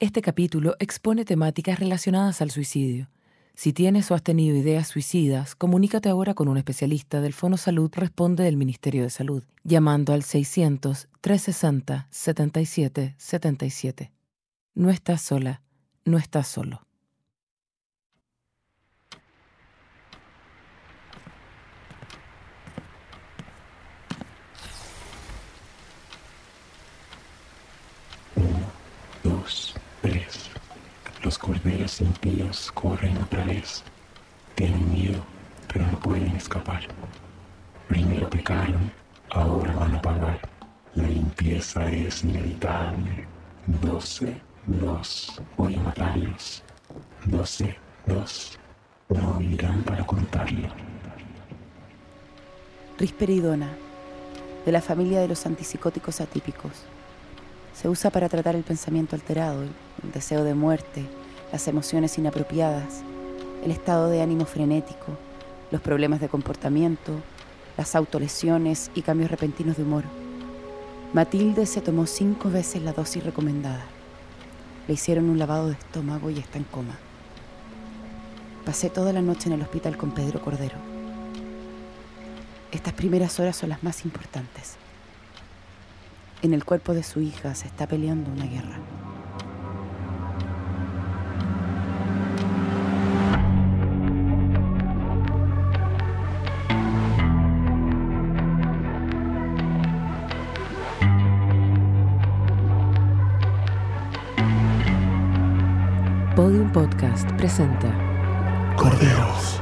Este capítulo expone temáticas relacionadas al suicidio. Si tienes o has tenido ideas suicidas, comunícate ahora con un especialista del Fono Salud Responde del Ministerio de Salud, llamando al 600-360-7777. No estás sola, no estás solo. Los corderos impíos corren otra vez. Tienen miedo, pero no pueden escapar. Primero pecaron, ahora van a pagar. La limpieza es inevitable. Doce, dos, voy a matarlos. Doce, dos, no vivirán para contarlo. Risperidona, de la familia de los antipsicóticos atípicos. Se usa para tratar el pensamiento alterado, el deseo de muerte, las emociones inapropiadas, el estado de ánimo frenético, los problemas de comportamiento, las autolesiones y cambios repentinos de humor. Matilde se tomó cinco veces la dosis recomendada. Le hicieron un lavado de estómago y está en coma. Pasé toda la noche en el hospital con Pedro Cordero. Estas primeras horas son las más importantes. En el cuerpo de su hija se está peleando una guerra. Podcast presenta Corderos.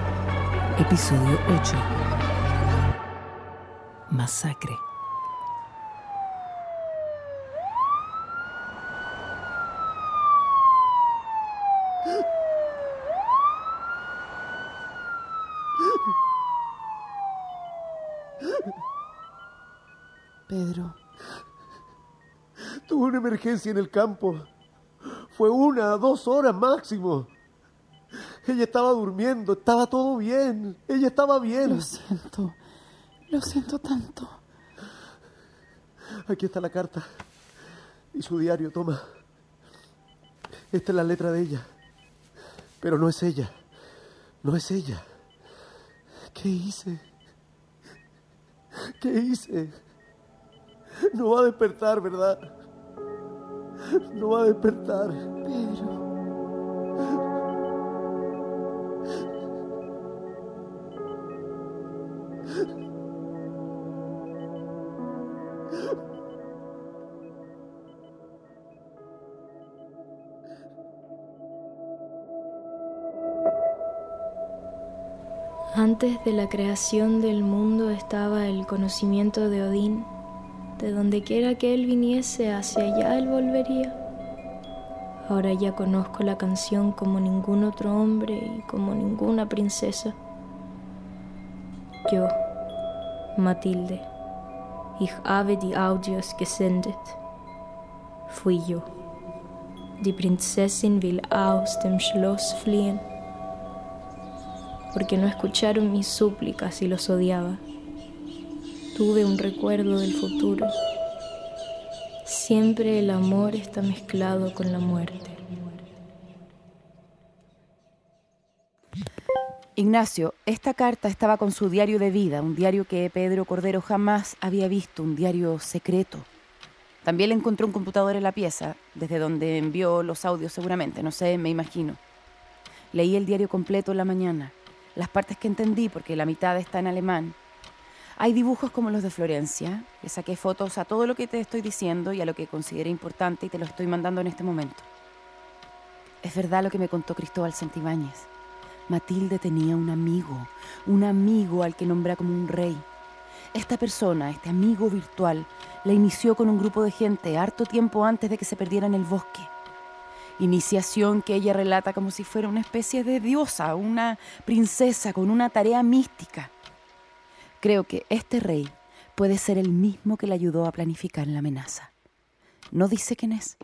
Episodio 8 Masacre. Pedro, Tuve una emergencia en el campo. Fue una, dos horas máximo. Ella estaba durmiendo, estaba todo bien. Ella estaba bien. lo siento. Lo siento tanto. Aquí está la carta. Y su diario, toma. Esta es la letra de ella. Pero no es ella. No es ella. ¿Qué hice? ¿Qué hice? No va a despertar, ¿verdad? No va a despertar. Antes de la creación del mundo estaba el conocimiento de Odín. De donde quiera que él viniese, hacia allá él volvería. Ahora ya conozco la canción como ningún otro hombre y como ninguna princesa. Yo, Matilde, ich habe die Audios gesendet. Fui yo. Die Prinzessin will aus dem Schloss fliehen. Porque no escucharon mis súplicas y los odiaba. Tuve un recuerdo del futuro. Siempre el amor está mezclado con la muerte. Ignacio, esta carta estaba con su diario de vida, un diario que Pedro Cordero jamás había visto, un diario secreto. También le encontró un computador en la pieza, desde donde envió los audios seguramente, no sé, me imagino. Leí el diario completo en la mañana, las partes que entendí porque la mitad está en alemán. Hay dibujos como los de Florencia, le saqué fotos a todo lo que te estoy diciendo y a lo que consideré importante y te lo estoy mandando en este momento. Es verdad lo que me contó Cristóbal Santibáñez. Matilde tenía un amigo, un amigo al que nombra como un rey. Esta persona, este amigo virtual, la inició con un grupo de gente harto tiempo antes de que se perdiera en el bosque. Iniciación que ella relata como si fuera una especie de diosa, una princesa con una tarea mística. Creo que este rey puede ser el mismo que le ayudó a planificar la amenaza. No dice quién es.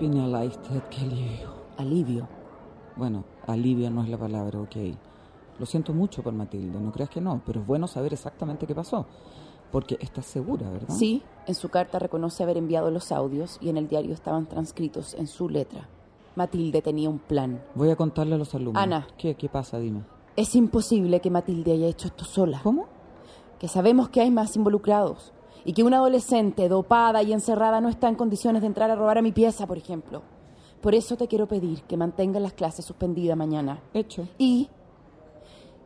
Erleichtert, qué alivio. Alivio. Bueno, alivio no es la palabra, ok. Lo siento mucho por Matilde, no creas que no, pero es bueno saber exactamente qué pasó. Porque estás segura, ¿verdad? Sí, en su carta reconoce haber enviado los audios y en el diario estaban transcritos en su letra. Matilde tenía un plan. Voy a contarle a los alumnos. Ana. ¿Qué, qué pasa? Dime. Es imposible que Matilde haya hecho esto sola. ¿Cómo? Que sabemos que hay más involucrados y que una adolescente dopada y encerrada no está en condiciones de entrar a robar a mi pieza, por ejemplo. Por eso te quiero pedir que mantengas las clases suspendidas mañana. Hecho. Y.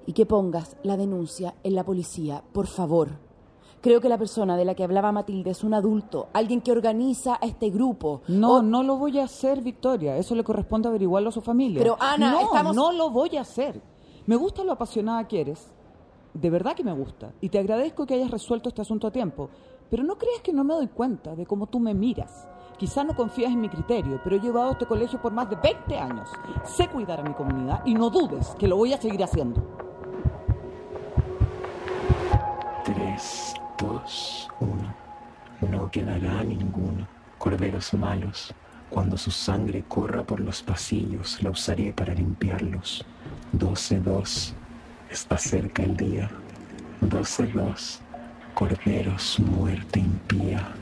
y que pongas la denuncia en la policía, por favor. Creo que la persona de la que hablaba Matilde es un adulto, alguien que organiza a este grupo. No, O- no lo voy a hacer, Victoria. Eso le corresponde averiguarlo a su familia. Pero, Ana, no, estamos- no lo voy a hacer. Me gusta lo apasionada que eres. De verdad que me gusta. Y te agradezco que hayas resuelto este asunto a tiempo. Pero no creas que no me doy cuenta de cómo tú me miras. Quizá no confías en mi criterio, pero he llevado este colegio por más de 20 años. Sé cuidar a mi comunidad y no dudes que lo voy a seguir haciendo. 3, 2, 1. No quedará ninguno. Corderos malos. Cuando su sangre corra por los pasillos, la usaré para limpiarlos. 12-2. Está cerca el día. 12-2. Corderos, muerte impía.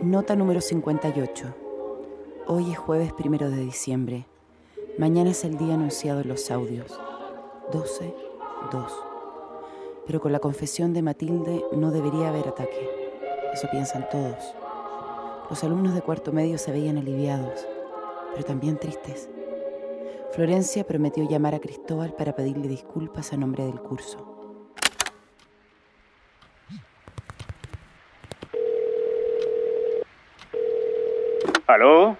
Nota número 58. Hoy es jueves primero de diciembre. Mañana es el día anunciado en los audios. 12, 2. Pero con la confesión de Matilde no debería haber ataque. Eso piensan todos. Los alumnos de cuarto medio se veían aliviados, pero también tristes. Florencia prometió llamar a Cristóbal para pedirle disculpas a nombre del curso. ¿Aló?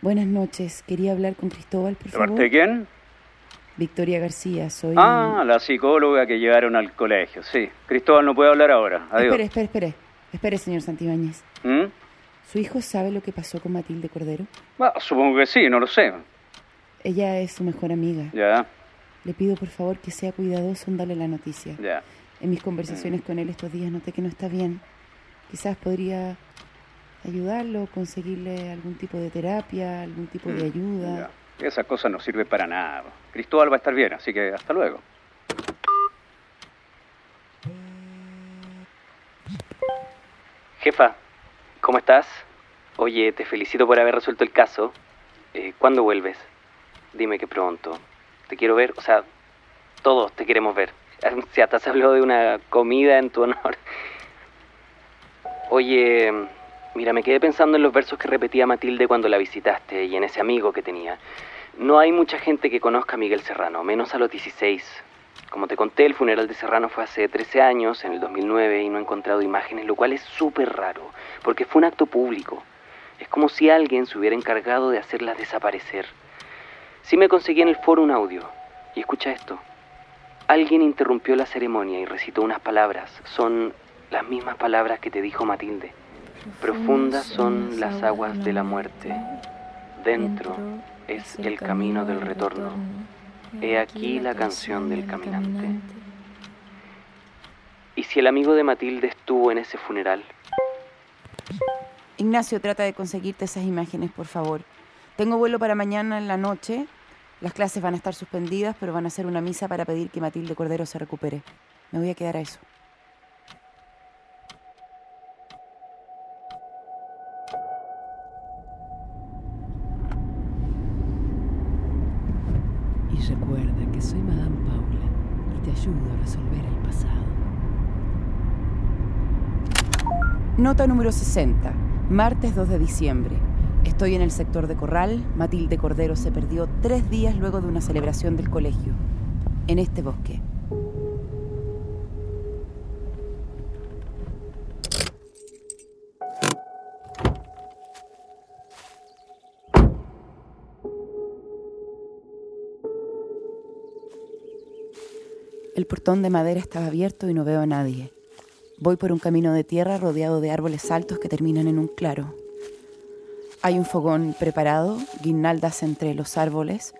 Buenas noches. Quería hablar con Cristóbal, por ¿De parte de favor. quién? Victoria García, soy... Ah, la psicóloga que llevaron al colegio, sí. Cristóbal no puede hablar ahora. Adiós. Espere, espere, espere. Espere, señor Santibáñez. ¿Mm? ¿Su hijo sabe lo que pasó con Matilde Cordero? Bah, supongo que sí, no lo sé. Ella es su mejor amiga. Ya, Le pido por favor que sea cuidadoso en darle la noticia. ya. En mis conversaciones con él estos días noté que no está bien. Quizás podría ayudarlo, conseguirle algún tipo de terapia, algún tipo de ayuda. Ya. Esa cosa no sirve para nada. Cristóbal va a estar bien, así que hasta luego. Jefa, ¿cómo estás? Oye, te felicito por haber resuelto el caso. Eh, ¿Cuándo vuelves? Dime que pronto. Te quiero ver, o sea, todos te queremos ver. Si hasta se habló de una comida en tu honor. Oye, mira, me quedé pensando en los versos que repetía Matilde cuando la visitaste y en ese amigo que tenía. No hay mucha gente que conozca a Miguel Serrano, menos a los 16. Como te conté, el funeral de Serrano fue hace 13 años, en el 2009, y no he encontrado imágenes, lo cual es súper raro, porque fue un acto público. Es como si alguien se hubiera encargado de hacerlas desaparecer. Sí me conseguí en el foro un audio, y escucha esto. Alguien interrumpió la ceremonia y recitó unas palabras. Son las mismas palabras que te dijo Matilde. Profundas son las aguas de la muerte. Dentro es el camino del retorno. He aquí la canción del caminante. ¿Y si el amigo de Matilde estuvo en ese funeral? Ignacio, trata de conseguirte esas imágenes, por favor. Tengo vuelo para mañana en la noche. Las clases van a estar suspendidas, pero van a hacer una misa para pedir que Matilde Cordero se recupere. Me voy a quedar a eso. Y recuerda que soy Madame Paula y te ayudo a resolver el pasado. Nota número 60. Martes 2 de diciembre. Estoy en el sector de Corral. Matilde Cordero se perdió tres días luego de una celebración del colegio. En este bosque. El portón de madera estaba abierto y no veo a nadie. Voy por un camino de tierra rodeado de árboles altos que terminan en un claro. Hay un fogón preparado, guirnaldas entre los árboles,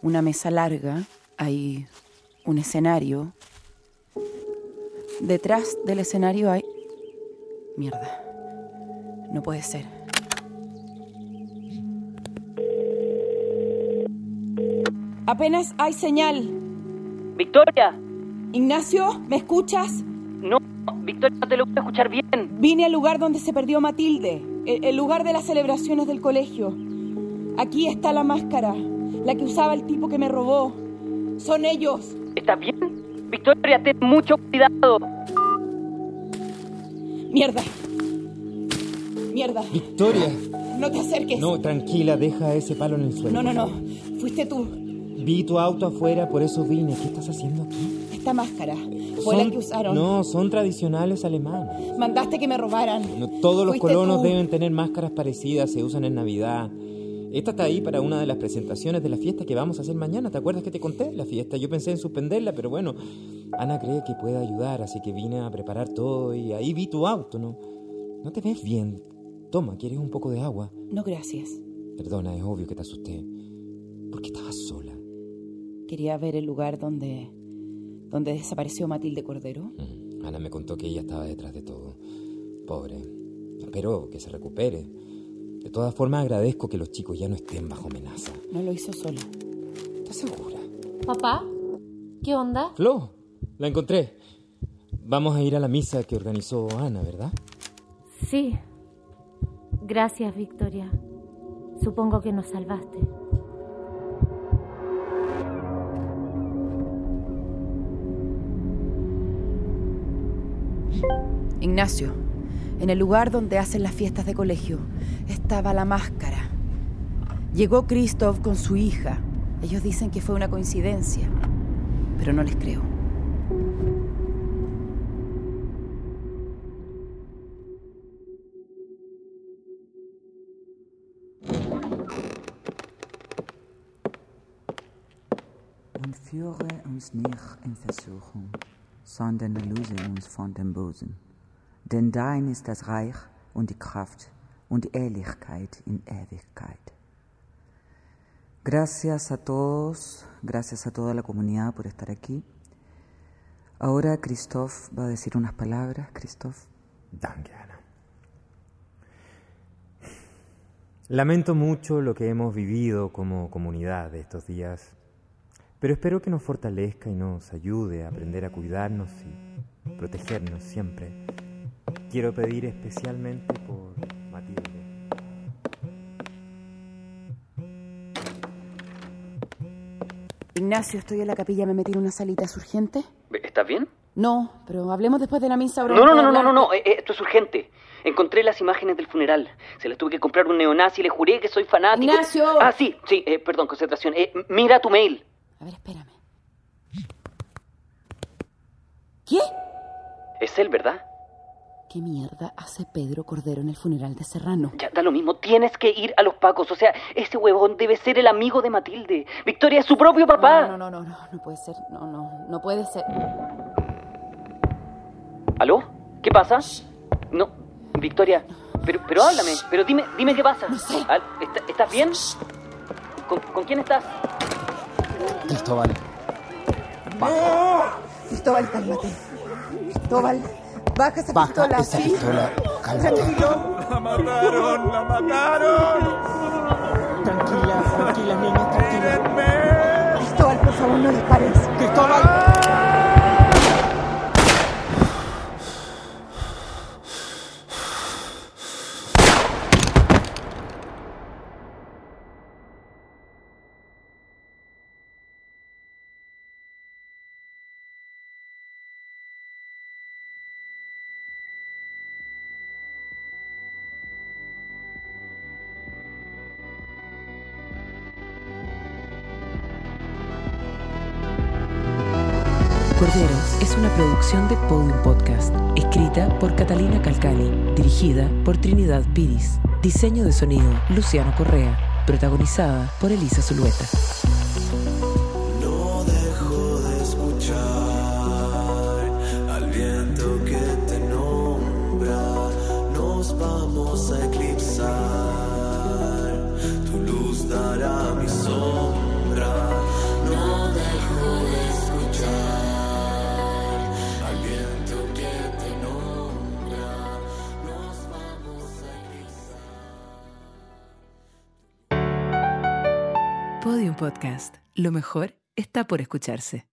una mesa larga, hay un escenario. Detrás del escenario hay... Mierda. No puede ser. Apenas hay señal. Victoria. Ignacio, ¿me escuchas? No, Victoria, no te lo voy a escuchar bien. Vine al lugar donde se perdió Matilde, el, el lugar de las celebraciones del colegio. Aquí está la máscara, la que usaba el tipo que me robó. Son ellos. ¿Estás bien? Victoria, ten mucho cuidado. Mierda. Mierda. Victoria. No te acerques. No, tranquila, deja ese palo en el suelo. No, no, no. Fuiste tú. Vi tu auto afuera, por eso vine. ¿Qué estás haciendo aquí? Esta máscara fue la Son- que usaron. No, son tradicionales alemanes. Mandaste que me robaran. No, todos los colonos tú. deben tener máscaras parecidas, se usan en Navidad. Esta está ahí para una de las presentaciones de la fiesta que vamos a hacer mañana. ¿Te acuerdas que te conté la fiesta? Yo pensé en suspenderla, pero bueno, Ana cree que puede ayudar, así que vine a preparar todo y ahí vi tu auto, ¿no? No te ves bien. Toma, ¿quieres un poco de agua? No, gracias. Perdona, es obvio que te asusté. ¿Por qué estabas sola? Quería ver el lugar donde donde desapareció Matilde Cordero. Ana me contó que ella estaba detrás de todo. Pobre. Espero que se recupere. De todas formas, agradezco que los chicos ya no estén bajo amenaza. No lo hizo sola. ¿Estás segura? Papá, ¿qué onda? Flo, la encontré. Vamos a ir a la misa que organizó Ana, ¿verdad? Sí. Gracias, Victoria. Supongo que nos salvaste. Ignacio, en el lugar donde hacen las fiestas de colegio, estaba la máscara. Llegó Christoph con su hija. Ellos dicen que fue una coincidencia, pero no les creo. Und führe uns nicht in Versuchung, sondern. Denn dein ist das Reich und die Kraft und die Ehrlichkeit in Ewigkeit. Gracias a todos, gracias a toda la comunidad por estar aquí. Ahora Christoph va a decir unas palabras. Christoph. Danke, Ana. Lamento mucho lo que hemos vivido como comunidad estos días, pero espero que nos fortalezca y nos ayude a aprender a cuidarnos y protegernos siempre. Quiero pedir especialmente por Matilde. Ignacio, estoy en la capilla, me metí en una salita. ¿Es urgente? ¿Estás bien? No, pero hablemos después de la misa. No, no, no, no, no, hablar. no, eh, eh, esto es urgente. Encontré las imágenes del funeral. Se las tuve que comprar a un neonazi y le juré que soy fanático. Ignacio. Ah, sí, sí, eh, perdón, concentración. Eh, mira tu mail. A ver, espérame. ¿Qué? Es él, ¿verdad? ¿Qué mierda hace Pedro Cordero en el funeral de Serrano? Ya, da lo mismo. Tienes que ir a los pacos. O sea, ese huevón debe ser el amigo de Matilde. Victoria es su propio papá. No, no, no, no, no, no puede ser. No, no, no puede ser. ¿Aló? ¿Qué pasa? No, Victoria. Pero, pero háblame. Pero dime, dime qué pasa. ¿está- ¿Estás bien? ¿Con, con quién estás? Cristóbal. Cristóbal, cálmate. Cristóbal, baja esa Baja pistola, esa ¿sí? pistola, cálmate. Tranquilo. ¡La mataron! ¡La mataron! Tranquila, tranquila, niña, tranquila. Cristóbal, por favor, no dispares. ¡Cristóbal! Corderos es una producción de Podium Podcast, escrita por Catalina Calcali, dirigida por Trinidad Piris, diseño de sonido Luciano Correa, protagonizada por Elisa Zulueta. No dejo de escuchar al viento que te nombra. Nos vamos a eclipsar. Podcast. Lo mejor está por escucharse.